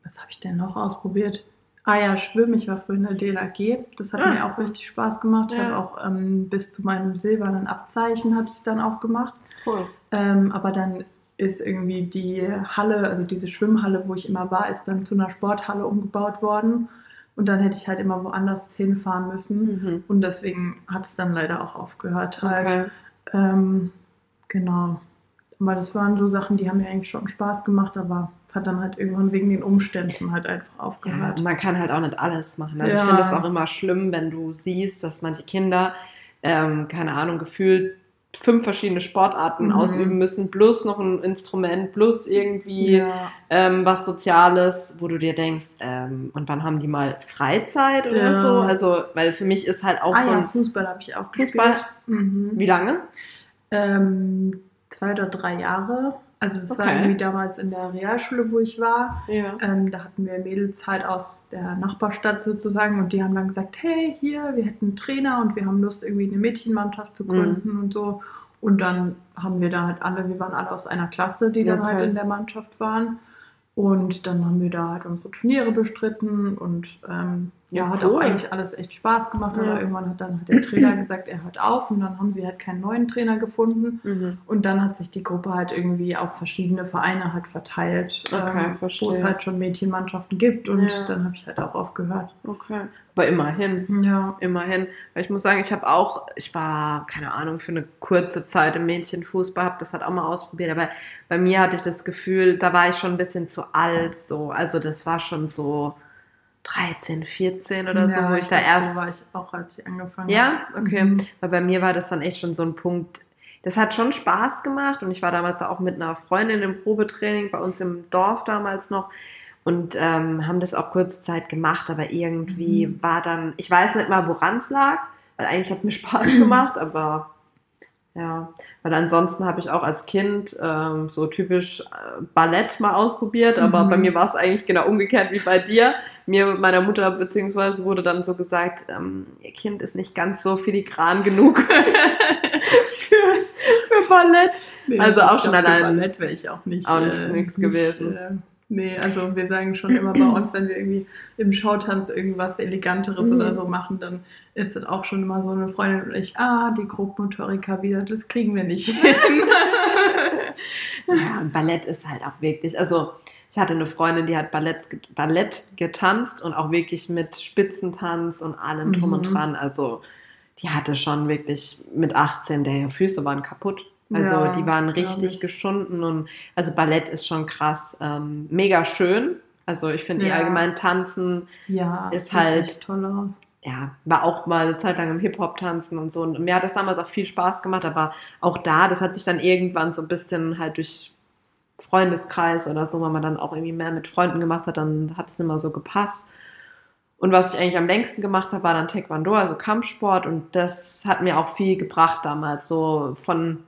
was habe ich denn noch ausprobiert? Ah ja, Schwimmen. Ich war früher in der DLAG. Das hat Ah. mir auch richtig Spaß gemacht. Ich Ja. habe auch ähm, bis zu meinem silbernen Abzeichen hatte ich dann auch gemacht. Cool. Ähm, aber dann ist irgendwie die Halle, also diese Schwimmhalle, wo ich immer war, ist dann zu einer Sporthalle umgebaut worden. Und dann hätte ich halt immer woanders hinfahren müssen. Mhm. Und deswegen hat es dann leider auch aufgehört halt. Okay. Ähm, genau. Aber das waren so Sachen, die haben mir eigentlich schon Spaß gemacht, aber es hat dann halt irgendwann wegen den Umständen halt einfach Ja, aufgehört. und man kann halt auch nicht alles machen. Also Ja. ich finde es auch immer schlimm, wenn du siehst, dass manche Kinder, ähm, keine Ahnung, gefühlt fünf verschiedene Sportarten Mhm. ausüben müssen, plus noch ein Instrument, plus irgendwie Ja, ähm, was Soziales, wo du dir denkst, ähm, und wann haben die mal Freizeit oder Ja. so? Also, weil für mich ist halt auch ah so ja, Fußball habe ich auch Fußball? gespielt. Mhm. wie lange? Ähm, zwei oder drei Jahre. Also das war Okay. irgendwie damals in der Realschule, wo ich war. Ja. Ähm, da hatten wir Mädels halt aus der Nachbarstadt sozusagen und die haben dann gesagt, hey, hier, wir hätten einen Trainer und wir haben Lust, irgendwie eine Mädchenmannschaft zu Mhm. gründen und so. Und dann haben wir da halt alle, wir waren alle aus einer Klasse, die dann Okay. halt in der Mannschaft waren. Und dann haben wir da halt unsere Turniere bestritten und ähm, ja, hat cool. auch eigentlich alles echt Spaß gemacht. Ja. Aber irgendwann hat dann halt der Trainer gesagt, er hört auf und dann haben sie halt keinen neuen Trainer gefunden. Mhm. Und dann hat sich die Gruppe halt irgendwie auf verschiedene Vereine halt verteilt, Okay, ähm, wo es halt schon Mädchenmannschaften gibt und Ja. dann habe ich halt auch aufgehört. Okay. Aber immerhin. Ja. Immerhin. Weil ich muss sagen, ich habe auch, ich war, keine Ahnung, für eine kurze Zeit im Mädchenfußball, habe das halt auch mal ausprobiert, aber bei mir hatte ich das Gefühl, da war ich schon ein bisschen zu alt, so. Also das war schon so 13, 14 oder so, ja, wo ich, da glaub, erst. So war ich auch, als ich angefangen Ja, habe. okay. Mhm. Weil bei mir war das dann echt schon so ein Punkt. Das hat schon Spaß gemacht und ich war damals auch mit einer Freundin im Probetraining bei uns im Dorf damals noch und ähm, haben das auch kurze Zeit gemacht, aber irgendwie Mhm. war dann, ich weiß nicht mal, woran es lag, weil eigentlich hat es mir Spaß gemacht, aber ja, weil ansonsten habe ich auch als Kind ähm, so typisch äh, Ballett mal ausprobiert, aber Mhm. bei mir war es eigentlich genau umgekehrt wie bei dir. Mir und meiner Mutter beziehungsweise wurde dann so gesagt, ähm, ihr Kind ist nicht ganz so filigran genug für, für Ballett. Nee, Also auch schon glaub, für allein- Ballett wäre ich auch nicht, auch nicht nix gewesen. äh, Nee, also wir sagen schon immer bei uns, wenn wir irgendwie im Showtanz irgendwas Eleganteres Mhm. oder so machen, dann ist das auch schon immer so eine Freundin und ich, ah, die Grobmotoriker wieder, das kriegen wir nicht hin. Ja, und Ballett ist halt auch wirklich, also ich hatte eine Freundin, die hat Ballett, Ballett getanzt und auch wirklich mit Spitzentanz und allem drum und Mhm. dran. Also die hatte schon wirklich mit 18, der Füße waren kaputt. Also Ja, die waren richtig ich. geschunden und also Ballett ist schon krass, ähm, mega schön. Also ich finde die Ja. allgemein tanzen, ja, Ist halt- echt toll aus. ja, war auch mal eine Zeit lang im Hip-Hop tanzen und so. Und mir hat das damals auch viel Spaß gemacht, aber auch da, das hat sich dann irgendwann so ein bisschen halt durch Freundeskreis oder so, wenn man dann auch irgendwie mehr mit Freunden gemacht hat, dann hat es nicht mehr so gepasst. Und was ich eigentlich am längsten gemacht habe, war dann Taekwondo, also Kampfsport. Und das hat mir auch viel gebracht damals. So von,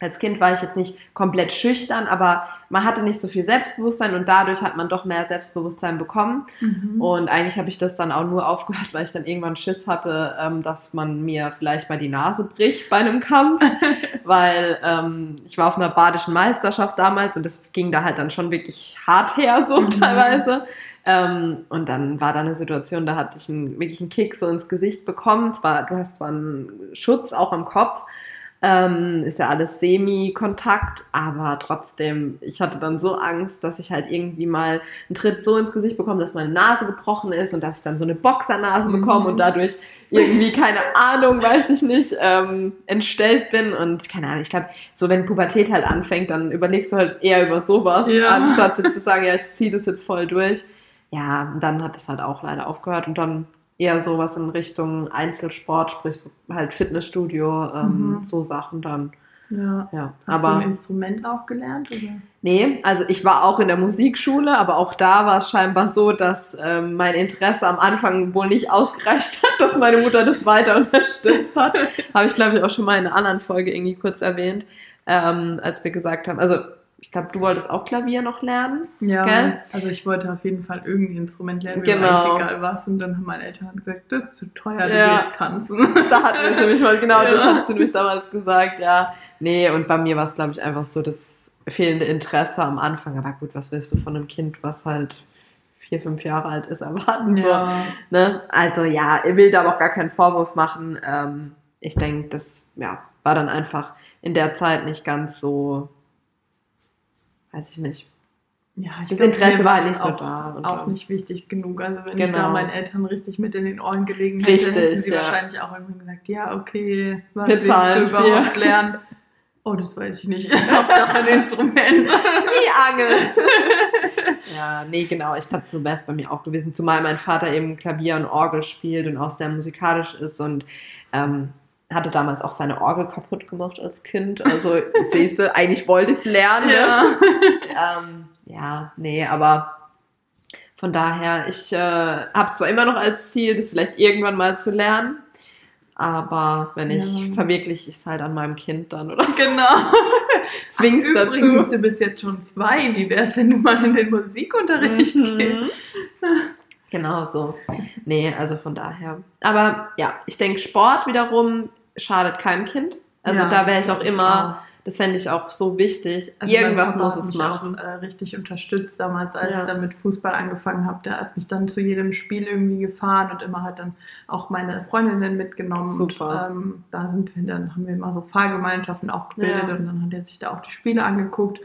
als Kind war ich jetzt nicht komplett schüchtern, aber man hatte nicht so viel Selbstbewusstsein und dadurch hat man doch mehr Selbstbewusstsein bekommen. Mhm. Und eigentlich habe ich das dann auch nur aufgehört, weil ich dann irgendwann Schiss hatte, ähm, dass man mir vielleicht mal die Nase bricht bei einem Kampf, weil ähm, ich war auf einer badischen Meisterschaft damals und das ging da halt dann schon wirklich hart her, so Mhm. teilweise. Ähm, und dann war da eine Situation, da hatte ich einen, wirklich einen Kick so ins Gesicht bekommen. Zwar, du hast zwar einen Schutz auch am Kopf, ähm, ist ja alles Semi-Kontakt, aber trotzdem, ich hatte dann so Angst, dass ich halt irgendwie mal einen Tritt so ins Gesicht bekomme, dass meine Nase gebrochen ist und dass ich dann so eine Boxernase Mhm. bekomme und dadurch irgendwie, keine Ahnung, weiß ich nicht, ähm, entstellt bin und keine Ahnung, ich glaube, so wenn Pubertät halt anfängt, dann überlegst du halt eher über sowas, Ja. anstatt zu sagen, ja, ich ziehe das jetzt voll durch. Ja, dann hat das halt auch leider aufgehört und dann eher sowas in Richtung Einzelsport, sprich so halt Fitnessstudio, ähm, Mhm. so Sachen dann. ja. Ja, Hast du aber ein Instrument auch gelernt? Oder? nee, also ich war auch in der Musikschule, aber auch da war es scheinbar so, dass ähm, mein Interesse am Anfang wohl nicht ausgereicht hat, dass meine Mutter das weiter unterstützt hat. Habe ich glaube ich auch schon mal in einer anderen Folge irgendwie kurz erwähnt, ähm, als wir gesagt haben, also ich glaube, du wolltest auch Klavier noch lernen. Ja, Gell? also ich wollte auf jeden Fall irgendein Instrument lernen, mir Genau. egal was. Und dann haben meine Eltern gesagt, das ist zu teuer, du Ja. willst tanzen. Da hatten wir es nämlich mal, genau, das Ja. hast du nämlich damals gesagt, ja. Nee, und bei mir war es, glaube ich, einfach so das fehlende Interesse am Anfang. Aber gut, was willst du von einem Kind, was halt vier, fünf Jahre alt ist, erwarten? So, Ja, ne? Also ja, ich will da aber auch gar keinen Vorwurf machen. Ähm, ich denke, das ja, war dann einfach in der Zeit nicht ganz so, weiß ich nicht. ja ich Das glaub, Interesse war nicht so auch, da. Und Auch nicht wichtig genug. Also wenn ich Genau. da meinen Eltern richtig mit in den Ohren gelegen hätte, Richtig, hätten sie ja. wahrscheinlich auch irgendwann gesagt, ja, okay, was willst du überhaupt viel. lernen? Oh, das weiß ich nicht. Hauptsache ein Instrument. Die Angel. ja, nee, genau. Ich glaube, so wäre es bei mir auch gewesen. Zumal mein Vater eben Klavier und Orgel spielt und auch sehr musikalisch ist und ähm, hatte damals auch seine Orgel kaputt gemacht als Kind. Also, siehst du, eigentlich wollte ich es lernen. Ne? ja. Ähm, ja, nee, aber von daher, ich äh, habe es zwar immer noch als Ziel, das vielleicht irgendwann mal zu lernen. Aber wenn ich Ja. verwirkliche ich es halt an meinem Kind dann oder Genau. zwing's Ach, dazu. Übrigens, du bist jetzt schon zwei. Wie wäre es, wenn du mal in den Musikunterricht gehst? Genau so. Nee, also von daher. Aber ja, ich denke, Sport wiederum schadet keinem Kind. Also Ja, da wäre ich auch immer, das fände ich auch so wichtig. Also Irgendwas muss hat es mich machen. Auch, äh, richtig unterstützt damals, als Ja. ich dann mit Fußball angefangen habe. Der hat mich dann zu jedem Spiel irgendwie gefahren und immer hat dann auch meine Freundinnen mitgenommen. Super. Und, ähm, da sind wir, dann haben wir immer so Fahrgemeinschaften auch gebildet Ja. und dann hat er sich da auch die Spiele angeguckt.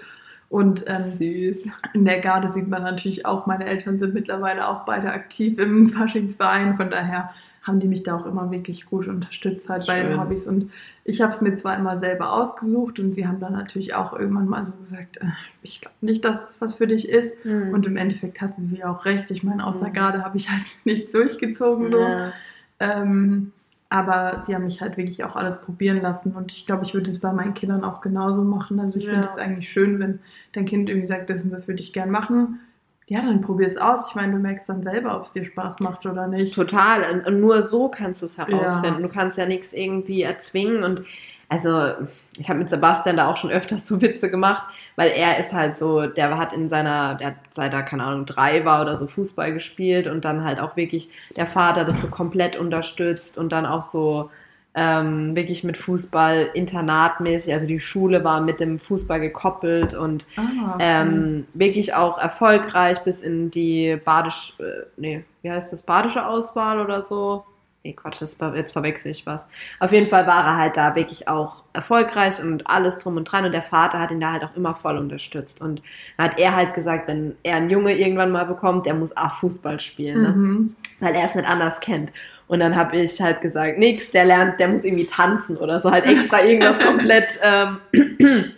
Und ähm, Süß. in der Garde sieht man natürlich auch, meine Eltern sind mittlerweile auch beide aktiv im Faschingsverein. Von daher haben die mich da auch immer wirklich gut unterstützt halt bei den. Hobbys. Und ich habe es mir zwar immer selber ausgesucht und sie haben dann natürlich auch irgendwann mal so gesagt, äh, ich glaube nicht, dass es was für dich ist. Und Und im Endeffekt hatten sie auch recht. Ich meine, aus der Mhm. Garde habe ich halt nichts durchgezogen. So. ja. Ähm, aber sie haben mich halt wirklich auch alles probieren lassen und ich glaube, ich würde es bei meinen Kindern auch genauso machen. Also ich Ja. finde es eigentlich schön, wenn dein Kind irgendwie sagt, das und das würde ich gern machen. Ja, dann probier es aus. Ich meine, du merkst dann selber, ob es dir Spaß macht oder nicht. Total. Und- Und nur so kannst du es herausfinden. Du kannst ja nichts irgendwie erzwingen. Und also, ich habe mit Sebastian da auch schon öfters so Witze gemacht, weil er ist halt so, der hat in seiner, der hat seit er, keine Ahnung, drei war oder so Fußball gespielt und dann halt auch wirklich der Vater das so komplett unterstützt und dann auch so, ähm, wirklich mit Fußball internatmäßig. Also die Schule war mit dem Fußball gekoppelt und Ah, okay. ähm, wirklich auch erfolgreich bis in die badische, äh, nee, wie heißt das, badische Auswahl oder so? Nee, Quatsch, das, jetzt verwechsel ich was. Auf jeden Fall war er halt da wirklich auch erfolgreich und alles drum und dran und der Vater hat ihn da halt auch immer voll unterstützt. Und dann hat er halt gesagt, wenn er einen Junge irgendwann mal bekommt, der muss auch Fußball spielen, ne? Mhm. weil er es nicht anders kennt. Und dann habe ich halt gesagt, nix, der lernt, der muss irgendwie tanzen oder so, halt extra irgendwas komplett, ähm,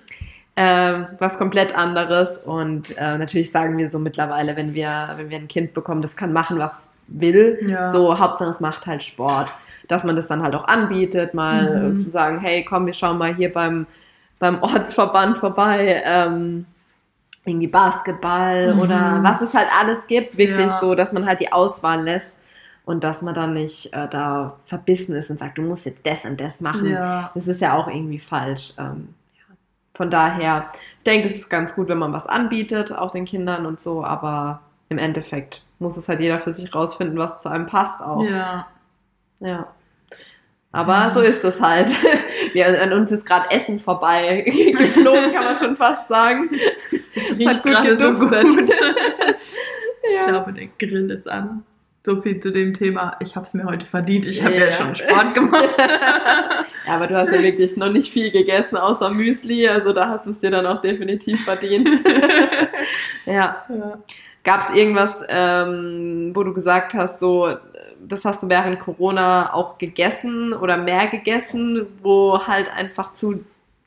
ähm, was komplett anderes. Und äh, natürlich sagen wir so mittlerweile, wenn wir, wenn wir ein Kind bekommen, das kann machen, was es will. Ja. So, Hauptsache es macht halt Sport. Dass man das dann halt auch anbietet, mal Mhm. zu sagen, hey, komm, wir schauen mal hier beim, beim Ortsverband vorbei, ähm, irgendwie Basketball Mhm. oder was es halt alles gibt, wirklich Ja. so, dass man halt die Auswahl lässt und dass man dann nicht äh, da verbissen ist und sagt, du musst jetzt das und das machen. Ja. Das ist ja auch irgendwie falsch. Ähm, ja. Von daher, ich denke, es ist ganz gut, wenn man was anbietet, auch den Kindern und so, aber im Endeffekt muss es halt jeder für sich rausfinden, was zu einem passt auch. Ja. Ja. Aber Ja. so ist es halt. Wir, an uns ist gerade Essen vorbei geflogen, kann man schon fast sagen. Riecht gut gerade so gut. geduftet. Ich Ja. glaube, der Grill ist an. So viel zu dem Thema. Ich habe es mir heute verdient. Ich habe Ja. ja schon Sport gemacht. ja, aber du hast ja wirklich noch nicht viel gegessen außer Müsli, also da hast du es dir dann auch definitiv verdient. ja. ja. Gab es irgendwas, ähm, wo du gesagt hast, so, das hast du während Corona auch gegessen oder mehr gegessen, wo halt einfach zu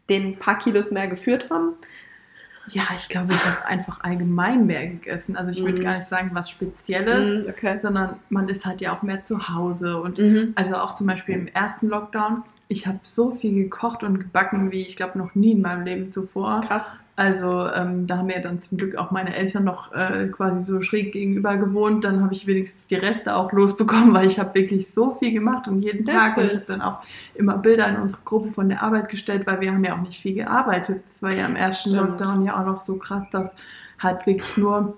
den paar Kilos mehr geführt haben? Ja, ich glaube, ich habe einfach allgemein mehr gegessen. Also ich würde Mhm. gar nicht sagen, was Spezielles, Mhm, okay. sondern man ist halt ja auch mehr zu Hause. Und Mhm. also auch zum Beispiel im ersten Lockdown, ich habe so viel gekocht und gebacken, wie ich glaube noch nie in meinem Leben zuvor. Krass. Also ähm, da haben mir dann zum Glück auch meine Eltern noch äh, quasi so schräg gegenüber gewohnt. Dann habe ich wenigstens die Reste auch losbekommen, weil ich habe wirklich so viel gemacht und jeden Tag. Und ich habe dann auch immer Bilder in unsere Gruppe von der Arbeit gestellt, weil wir haben ja auch nicht viel gearbeitet. Das war ja im ersten Stimmt. Lockdown ja auch noch so krass, dass halt wirklich nur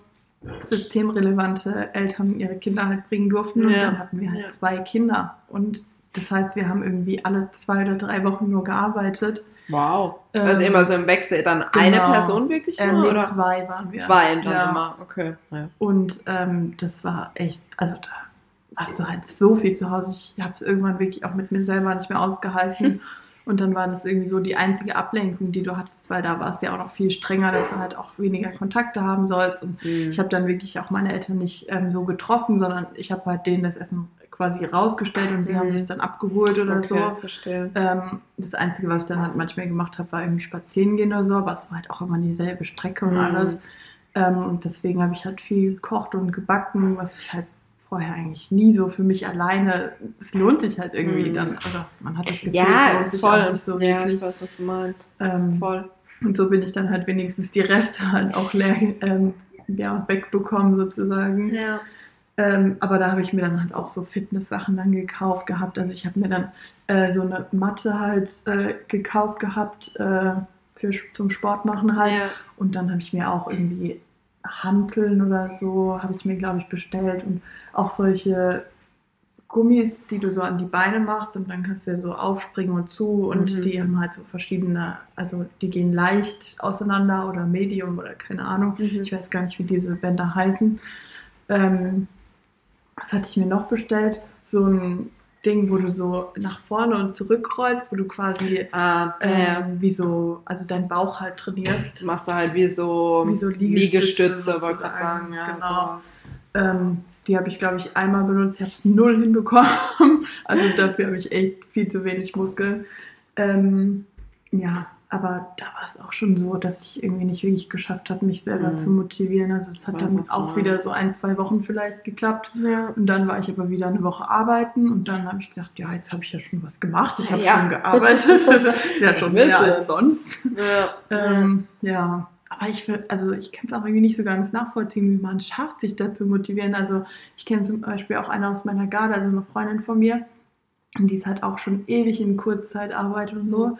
systemrelevante Eltern ihre Kinder halt bringen durften. Und Ja. dann hatten wir halt Ja. zwei Kinder. Und das heißt, wir haben irgendwie alle zwei oder drei Wochen nur gearbeitet. Wow. Ähm, also immer so im Wechsel dann eine genau. Person wirklich Ähm, nur, nee, oder? zwei waren wir. Zwei dann Ja. immer. Okay. Ja. Und ähm, das war echt, also da warst du halt so viel zu Hause. Ich habe es irgendwann wirklich auch mit mir selber nicht mehr ausgehalten. Und dann war das irgendwie so die einzige Ablenkung, die du hattest, weil da war es ja auch noch viel strenger, dass du halt auch weniger Kontakte haben sollst. Und Mhm. ich habe dann wirklich auch meine Eltern nicht ähm, so getroffen, sondern ich habe halt denen das Essen quasi rausgestellt und sie Mhm. haben es dann abgeholt oder okay, so. verstehe. Ähm, das Einzige, was ich dann halt manchmal gemacht habe, war irgendwie spazieren gehen oder so, aber es war halt auch immer dieselbe Strecke und Mhm. alles. Ähm, und deswegen habe ich halt viel gekocht und gebacken, was ich halt vorher eigentlich nie so für mich alleine. Es lohnt sich halt irgendwie Mhm. dann, oder man hat das Gefühl, es Ja, lohnt sich voll. auch nicht so ja, wirklich. ich weiß, was du meinst. Ähm, Voll. und so bin ich dann halt wenigstens die Reste halt auch leer ähm, ja, wegbekommen sozusagen. Ja. Ähm, aber da habe ich mir dann halt auch so Fitness-Sachen dann gekauft gehabt. Also ich habe mir dann äh, so eine Matte halt äh, gekauft gehabt äh, für, zum Sport machen halt. ja. Und dann habe ich mir auch irgendwie Hanteln oder so, habe ich mir, glaube ich, bestellt. Und auch solche Gummis, die du so an die Beine machst und dann kannst du ja so aufspringen und zu. Und Mhm. die haben halt so verschiedene, also die gehen leicht auseinander oder Medium oder keine Ahnung. Mhm. Ich weiß gar nicht, wie diese Bänder heißen. Ähm, was hatte ich mir noch bestellt? So ein Ding, wo du so nach vorne und zurück rollst, wo du quasi Ah, ähm, wie so, also deinen Bauch halt trainierst. Machst du halt wie so, Wie so Liegestütze Liegestütze, wollte ich gerade sagen. Ja, genau. Ähm, die habe ich, glaube ich, einmal benutzt. Ich habe es null hinbekommen. Also dafür habe ich echt viel zu wenig Muskeln. Ähm, ja, aber da war es auch schon so, dass ich irgendwie nicht wirklich geschafft habe, mich selber Mhm. zu motivieren. Also es hat dann auch wieder so ein, zwei Wochen vielleicht geklappt. Ja. Und dann war ich aber wieder eine Woche arbeiten und dann habe ich gedacht, ja, jetzt habe ich ja schon was gemacht. Ich habe Ja. schon gearbeitet. Das ist ja schon mehr als sonst. Ja. Ähm, ja, aber ich will, also ich kann es auch irgendwie nicht so ganz nachvollziehen, wie man schafft, sich dazu motivieren. Also ich kenne zum Beispiel auch eine aus meiner Garde, also eine Freundin von mir, und die ist halt auch schon ewig in Kurzzeitarbeit und so.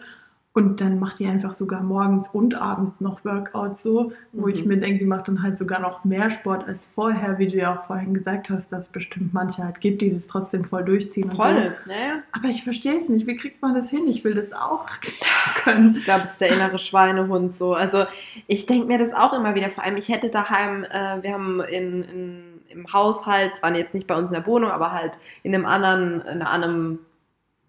Und dann macht die einfach sogar morgens und abends noch Workouts so, wo Mhm. ich mir denke, die macht dann halt sogar noch mehr Sport als vorher, wie du ja auch vorhin gesagt hast, dass es bestimmt manche halt gibt, die das trotzdem voll durchziehen. Und so. Voll, naja. Aber ich verstehe es nicht. Wie kriegt man das hin? Ich will das auch können. Ich glaube, es ist der innere Schweinehund so. Also ich denke mir das auch immer wieder. Vor allem, ich hätte daheim, äh, wir haben in, in, im Haushalt, zwar jetzt nicht bei uns in der Wohnung, aber halt in einem anderen, in anderen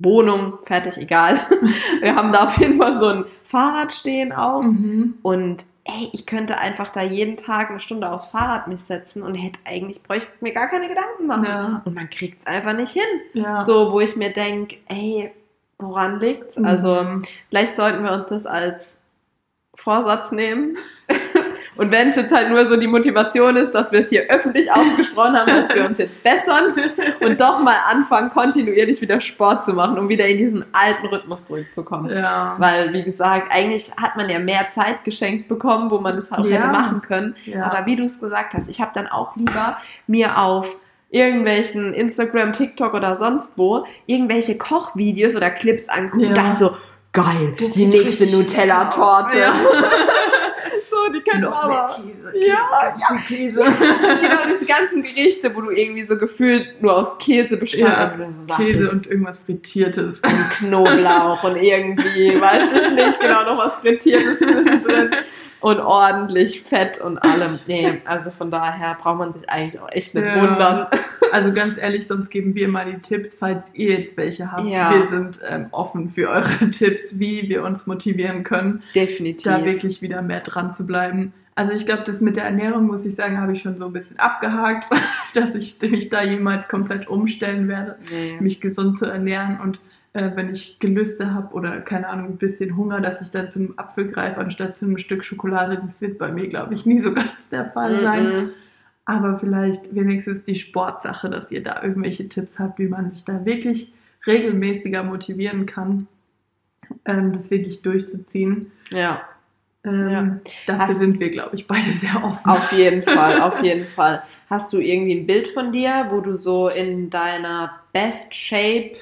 Wohnung, fertig, egal. Wir haben da auf jeden Fall so ein Fahrrad stehen auch. Mhm. Und ey, ich könnte einfach da jeden Tag eine Stunde aufs Fahrrad mich setzen und hätte eigentlich, bräuchte mir gar keine Gedanken machen. Ja. Und man kriegt es einfach nicht hin. Ja. So, wo ich mir denke, ey, woran liegt's? Also, Mhm. vielleicht sollten wir uns das als Vorsatz nehmen. Und wenn es jetzt halt nur so die Motivation ist, dass wir es hier öffentlich ausgesprochen haben, dass wir uns jetzt bessern und doch mal anfangen, kontinuierlich wieder Sport zu machen, um wieder in diesen alten Rhythmus zurückzukommen. ja. Weil, wie gesagt, eigentlich hat man ja mehr Zeit geschenkt bekommen, wo man das auch Ja. hätte machen können. ja. Aber wie du es gesagt hast, ich habe dann auch lieber mir auf irgendwelchen Instagram, TikTok oder sonst wo irgendwelche Kochvideos oder Clips angucken Ja. und dann so, geil, Das die nächste Nutella-Torte. aus. so, die können noch aber... mehr Käse. Ja, ganz viel Käse. genau, diese ganzen Gerichte, wo du irgendwie so gefühlt nur aus Käse bestand Ja, so Käse und irgendwas Frittiertes. und Knoblauch und irgendwie, weiß ich nicht, genau, noch was Frittiertes zwischendrin und ordentlich Fett und allem. Nee, also von daher braucht man sich eigentlich auch echt nicht Ja. wundern. Also ganz ehrlich, sonst geben wir mal die Tipps, falls ihr jetzt welche habt. Ja. Wir sind ähm, offen für eure Tipps, wie wir uns motivieren können, Definitiv. da wirklich wieder mehr dran zu bleiben. Also ich glaube, das mit der Ernährung, muss ich sagen, habe ich schon so ein bisschen abgehakt, dass ich mich da jemals komplett umstellen werde, Nee. mich gesund zu ernähren und äh, wenn ich Gelüste habe oder keine Ahnung, ein bisschen Hunger, dass ich dann zum Apfel greife anstatt zu einem Stück Schokolade, das wird bei mir, glaube ich, nie so ganz der Fall sein. Mhm. Aber vielleicht wenigstens die Sportsache, dass ihr da irgendwelche Tipps habt, wie man sich da wirklich regelmäßiger motivieren kann, ähm, das wirklich durchzuziehen. Ja, Ähm, Ja. Dafür Hast- sind wir, glaube ich, beide sehr offen. auf jeden Fall, auf jeden Fall. Hast du irgendwie ein Bild von dir, wo du so in deiner Best Shape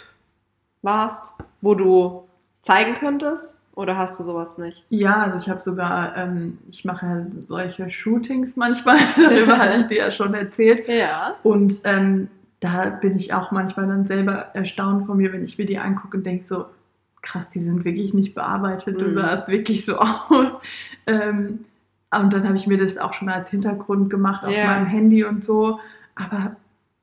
warst, wo du zeigen könntest? Oder hast du sowas nicht? Ja, also ich habe sogar, ähm, ich mache ja solche Shootings manchmal, darüber hatte ich dir ja schon erzählt. Ja. Und ähm, da bin ich auch manchmal dann selber erstaunt von mir, wenn ich mir die angucke und denke so, krass, die sind wirklich nicht bearbeitet, du Mhm. sahst wirklich so aus. Ähm, und dann habe ich mir das auch schon als Hintergrund gemacht auf Ja. meinem Handy und so. Aber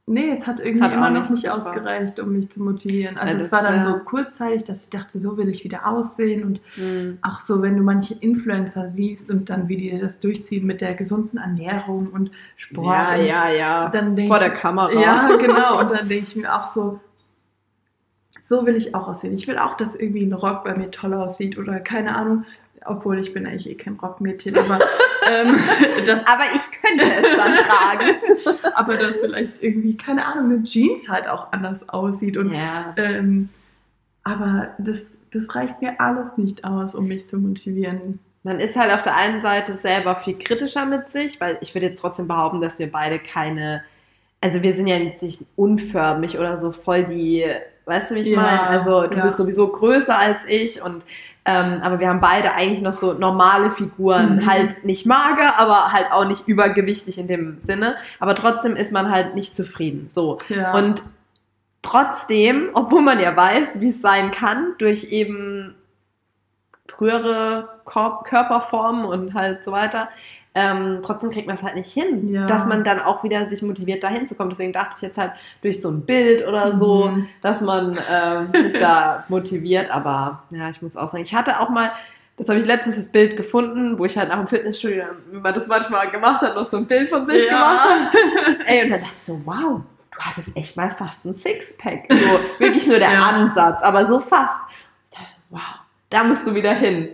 nee, es hat irgendwie Hat immer noch nicht super. ausgereicht, um mich zu motivieren. Also es war dann so kurzzeitig, dass ich dachte, so will ich wieder aussehen und Hm. auch so, wenn du manche Influencer siehst und dann wie die das durchziehen mit der gesunden Ernährung und Sport. Ja, und ja, ja. Vor ich, der Kamera. ja, genau. Und dann denke ich mir auch so, so will ich auch aussehen. Ich will auch, dass irgendwie ein Rock bei mir toll aussieht oder keine Ahnung. Obwohl ich bin eigentlich eh kein Rockmädchen, aber, ähm, das, Aber ich könnte es dann tragen. aber dass vielleicht irgendwie, keine Ahnung, eine Jeans halt auch anders aussieht. Und, ja. ähm, aber das, das reicht mir alles nicht aus, um mich zu motivieren. Man ist halt auf der einen Seite selber viel kritischer mit sich, weil ich würde jetzt trotzdem behaupten, dass wir beide keine, also wir sind ja nicht unförmig oder so voll die, weißt du, wie ich Ja, meine? Also du ja. bist sowieso größer als ich und ähm, aber wir haben beide eigentlich noch so normale Figuren, Mhm. halt nicht mager, aber halt auch nicht übergewichtig in dem Sinne. Aber trotzdem ist man halt nicht zufrieden. So. Ja. Und trotzdem, obwohl man ja weiß, wie es sein kann, durch eben frühere Körperformen und halt so weiter, ähm, trotzdem kriegt man es halt nicht hin, Ja. dass man dann auch wieder sich motiviert, dahin zu kommen. Deswegen dachte ich jetzt halt durch so ein Bild oder so, Mhm. dass man ähm, sich da motiviert. Aber ja, ich muss auch sagen, ich hatte auch mal, das habe ich letztens das Bild gefunden, wo ich halt nach dem Fitnessstudio, wie man das manchmal gemacht hat, noch so ein Bild von sich gemacht hat. Ey, und dann dachte ich so, wow, du hattest echt mal fast ein Sixpack. So, wirklich nur der Ja. Ansatz, aber so fast. Ich dachte, wow, da musst du wieder hin.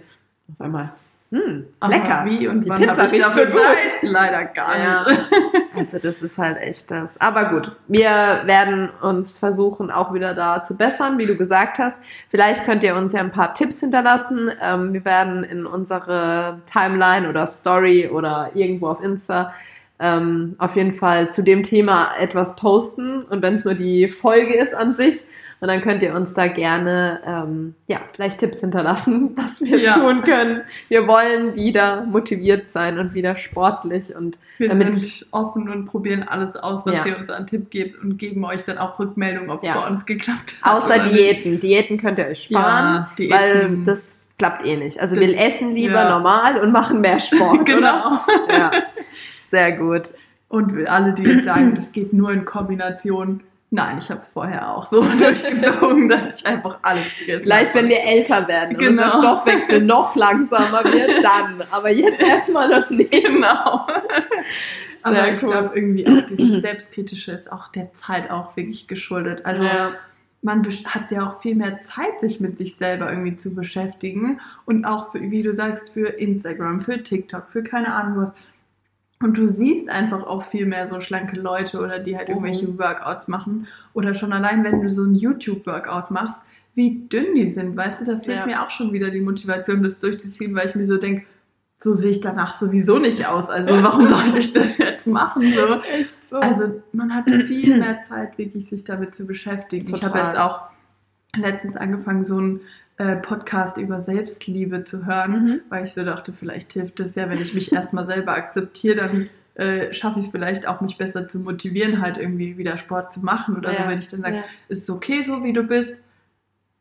Auf einmal, hm, lecker. Wie und Die wann Pizza ich dafür gut. Zeit? Leider gar Ja. nicht. Also das ist halt echt das. Aber gut, wir werden uns versuchen, auch wieder da zu bessern, wie du gesagt hast. Vielleicht könnt ihr uns ja ein paar Tipps hinterlassen. Ähm, wir werden in unsere Timeline oder Story oder irgendwo auf Insta ähm, auf jeden Fall zu dem Thema etwas posten. Und wenn es nur die Folge ist an sich, Und dann könnt ihr uns da gerne, ähm, ja, vielleicht Tipps hinterlassen, was wir Ja. tun können. Wir wollen wieder motiviert sein und wieder sportlich und Wir damit sind offen und probieren alles aus, was Ja. ihr uns an Tipp gebt und geben euch dann auch Rückmeldung, ob es Ja. bei uns geklappt hat. Außer oder nicht. Diäten. Diäten könnt ihr euch sparen, Ja, Diäten. weil das klappt eh nicht. Also Das- wir essen lieber normal und machen mehr Sport, Genau. oder? Ja, sehr gut. Und alle, die jetzt sagen, das geht nur in Kombination. Nein, ich habe es vorher auch so durchgezogen, dass ich einfach alles gegessen Vielleicht, wenn wir älter werden und Genau. unser Stoffwechsel noch langsamer wird, dann. Aber jetzt erstmal noch nicht. Genau. Aber Sehr ich cool. glaube irgendwie auch dieses Selbstkritische ist auch der Zeit auch wirklich geschuldet. Also ja. man hat ja auch viel mehr Zeit, sich mit sich selber irgendwie zu beschäftigen. Und auch, für, wie du sagst, für Instagram, für TikTok, für keine Ahnung was. Und du siehst einfach auch viel mehr so schlanke Leute oder die halt Mhm. irgendwelche Workouts machen. Oder schon allein, wenn du so ein YouTube-Workout machst, wie dünn die sind. Weißt du, da fehlt Ja. mir auch schon wieder die Motivation, das durchzuziehen, weil ich mir so denke, so sehe ich danach sowieso nicht aus. Also warum soll ich das jetzt machen? So? Echt so. Also man hat viel mehr Zeit, wirklich sich damit zu beschäftigen. Ich habe Total. jetzt auch letztens angefangen, so einen äh, Podcast über Selbstliebe zu hören, Mhm. weil ich so dachte, vielleicht hilft es ja, wenn ich mich erstmal selber akzeptiere, dann äh, schaffe ich es vielleicht auch, mich besser zu motivieren, halt irgendwie wieder Sport zu machen oder Ja. so, wenn ich dann sage, ja. ist okay so, wie du bist,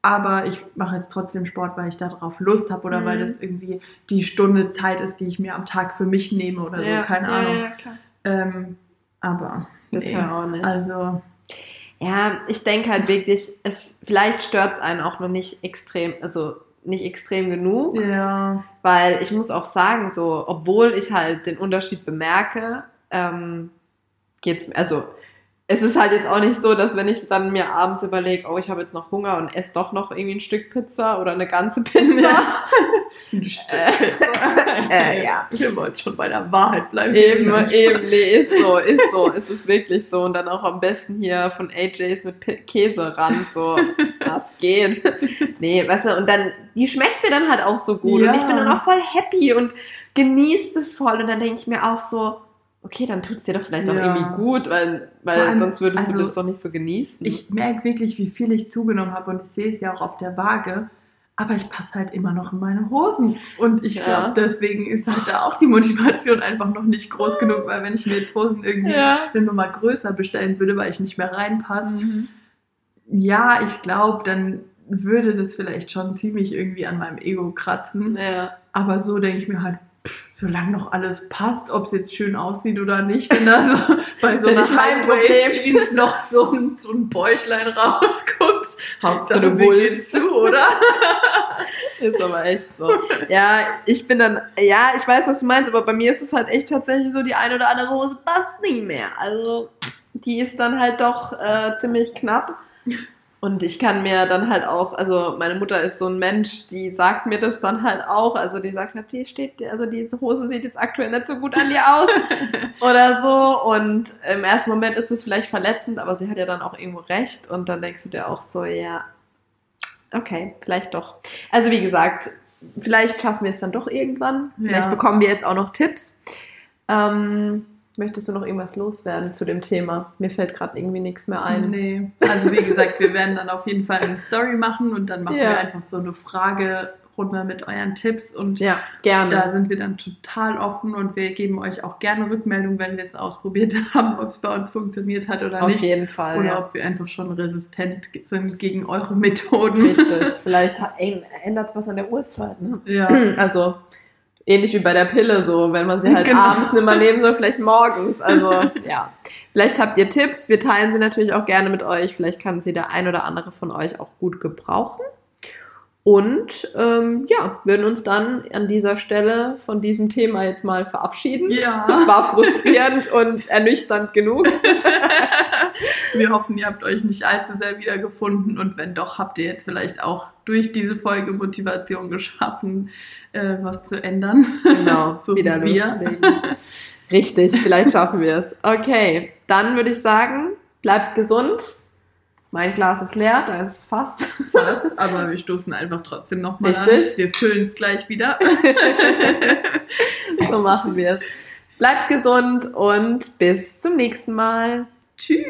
aber ich mache jetzt trotzdem Sport, weil ich darauf Lust habe oder Mhm. weil das irgendwie die Stunde Zeit ist, die ich mir am Tag für mich nehme oder ja. so, keine ja, Ahnung. Ja. Ähm, aber Bisher auch nicht. also Ja, ich denke halt wirklich, es vielleicht stört es einen auch noch nicht extrem, also nicht extrem genug, ja, weil ich muss auch sagen, so, obwohl ich halt den Unterschied bemerke, ähm, geht's, also es ist halt jetzt auch nicht so, dass wenn ich dann mir abends überlege, oh, ich habe jetzt noch Hunger und esse doch noch irgendwie ein Stück Pizza oder eine ganze Pizza. ein Stück. Äh, ja. Ihr wollt schon bei der Wahrheit bleiben. Eben, eben, nee, ist so, ist so, es ist wirklich so. Und dann auch am besten hier von AJs mit P Käserand, so, das geht. Nee, weißt du, und dann, die schmeckt mir dann halt auch so gut. Ja. Und ich bin dann auch voll happy und genießt es voll. Und dann denke ich mir auch so, okay, dann tut es dir doch vielleicht auch Ja. irgendwie gut, weil, weil allem, sonst würdest du also, das doch nicht so genießen. Ich merke wirklich, wie viel ich zugenommen habe und ich sehe es ja auch auf der Waage. Aber ich passe halt immer noch in meine Hosen. Und ich Ja. glaube, deswegen ist halt da auch die Motivation einfach noch nicht groß genug, weil wenn ich mir jetzt Hosen irgendwie ja. eine Nummer größer bestellen würde, weil ich nicht mehr reinpasse, Mhm. ja, ich glaube, dann würde das vielleicht schon ziemlich irgendwie an meinem Ego kratzen. Ja. Aber so denke ich mir halt, solange noch alles passt, ob es jetzt schön aussieht oder nicht, wenn da so bei so einer nicht High-Waist-Jeans noch so ein, so ein Bäuchlein rausguckt. Hauptsache, Wulst. geht's zu, oder? Ist aber echt so. Ja, ich bin dann, ja, ich weiß, was du meinst, aber bei mir ist es halt echt tatsächlich so, die eine oder andere Hose passt nie mehr. Also, die ist dann halt doch äh, ziemlich knapp. Und ich kann mir dann halt auch, also meine Mutter ist so ein Mensch, die sagt mir das dann halt auch. Also die sagt halt, die steht, also diese Hose sieht jetzt aktuell nicht so gut an dir aus oder so. Und im ersten Moment ist es vielleicht verletzend, aber sie hat ja dann auch irgendwo recht. Und dann denkst du dir auch so, ja, okay, vielleicht doch. Also wie gesagt, vielleicht schaffen wir es dann doch irgendwann. Vielleicht Ja. bekommen wir jetzt auch noch Tipps. Ähm, möchtest du noch irgendwas loswerden zu dem Thema? Mir fällt gerade irgendwie nichts mehr ein. Nee. Also wie gesagt, wir werden dann auf jeden Fall eine Story machen und dann machen Ja. wir einfach so eine Fragerunde mit euren Tipps und Ja, gerne. Da sind wir dann total offen und wir geben euch auch gerne Rückmeldung, wenn wir es ausprobiert haben, ob es bei uns funktioniert hat oder Auf nicht. jeden Fall. Oder ja. ob wir einfach schon resistent sind gegen eure Methoden. Richtig. Vielleicht ändert es was an der Uhrzeit. Ne? Ja. Also ähnlich wie bei der Pille, so wenn man sie halt Genau. abends nicht mehr nehmen soll, vielleicht morgens. Also ja. Vielleicht habt ihr Tipps. Wir teilen sie natürlich auch gerne mit euch. Vielleicht kann sie der ein oder andere von euch auch gut gebrauchen. Und ähm, ja, würden uns dann an dieser Stelle von diesem Thema jetzt mal verabschieden. Ja. War frustrierend und ernüchternd genug. Wir hoffen, ihr habt euch nicht allzu sehr wiedergefunden und wenn doch, habt ihr jetzt vielleicht auch durch diese Folge Motivation geschaffen, äh, was zu ändern. Genau, So wieder wie wir. loslegen. Richtig, vielleicht schaffen wir es. Okay, dann würde ich sagen, bleibt gesund. Mein Glas ist leer, deins ist fast. Fast, aber wir stoßen einfach trotzdem nochmal an. Wir füllen es gleich wieder. so machen wir es. Bleibt gesund und bis zum nächsten Mal. Tschüss.